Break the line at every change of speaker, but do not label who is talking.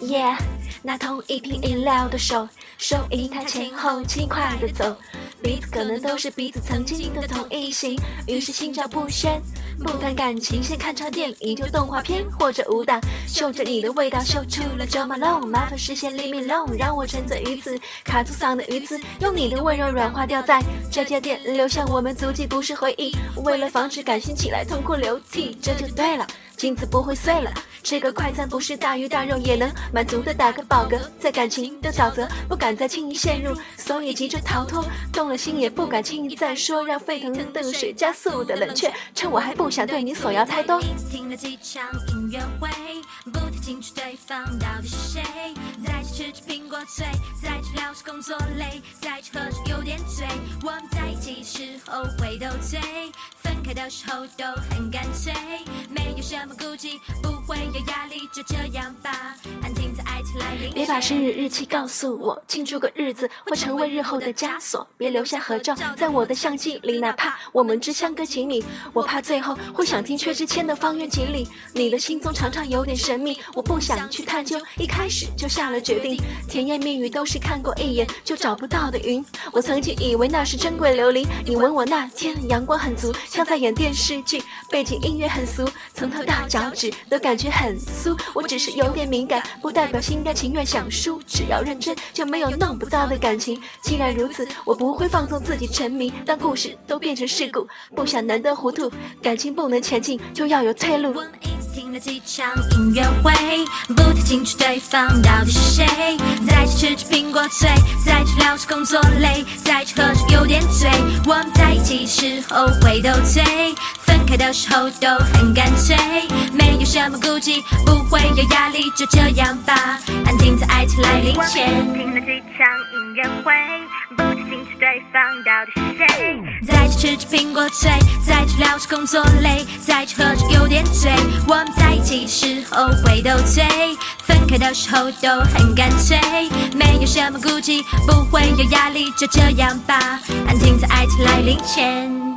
Yeah，拿同一瓶饮料的手，收银台前后轻快的走，彼此可能都是彼此曾经的同一型，于是心照不宣。不谈感情，先看场电影，就动画片或者舞蹈，嗅着你的味道，嗅出了 Jo Malone，麻烦实现 leave me alone，让我沉醉于此，卡住嗓的鱼刺，用你的温柔软化掉在这家店，留下我们足迹，不是回忆。为了防止感性起来痛哭流涕，这就对了。镜子不会碎了，吃个快餐不是大鱼大肉也能满足的打个饱嗝，在感情的沼泽不敢再轻易陷入，所以急着逃脱，动了心也不敢轻易再说，让沸腾的水加速的冷却，趁我还不想对你索要太多。开的时候都很干脆，没有什么顾忌。不会有压力，就这样。别把生日日期告诉我，庆祝个日子会成为日后的枷锁。别留下合照在我的相机里，哪怕我们只相隔几米，我怕最后会想听薛之谦的《方圆几里》。你的心中常常有点神秘，我不想去探究，一开始就下了决定。甜言蜜语都是看过一眼就找不到的云。我曾经以为那是珍贵琉璃，你吻我那天阳光很足，像在演电视剧，背景音乐很俗，从头到。脚趾都感觉很酥，我只是有点敏感，不代表心甘情愿想输。只要认真，就没有弄不到的感情。既然如此，我不会放纵自己沉迷，当故事都变成事故，不想难得糊涂。感情不能前进，就要有退路。我们一起听了几场音乐会，不太清楚对方到底是谁。在这吃着苹果脆，在这聊着工作累，在这喝着有点醉。我们在一起时候会斗嘴。开的时候都很干脆，没有什么顾忌，不会有压力，就这样吧，来临前。听了几场音乐会，不太清楚对方到底是谁。在这吃着苹果脆，再去聊着工作累，再去喝着有点醉。我们在一起的时候会斗嘴，分开的时候都很干脆，没有什么顾忌，不会有压力，就这样吧，安静在爱情来临前。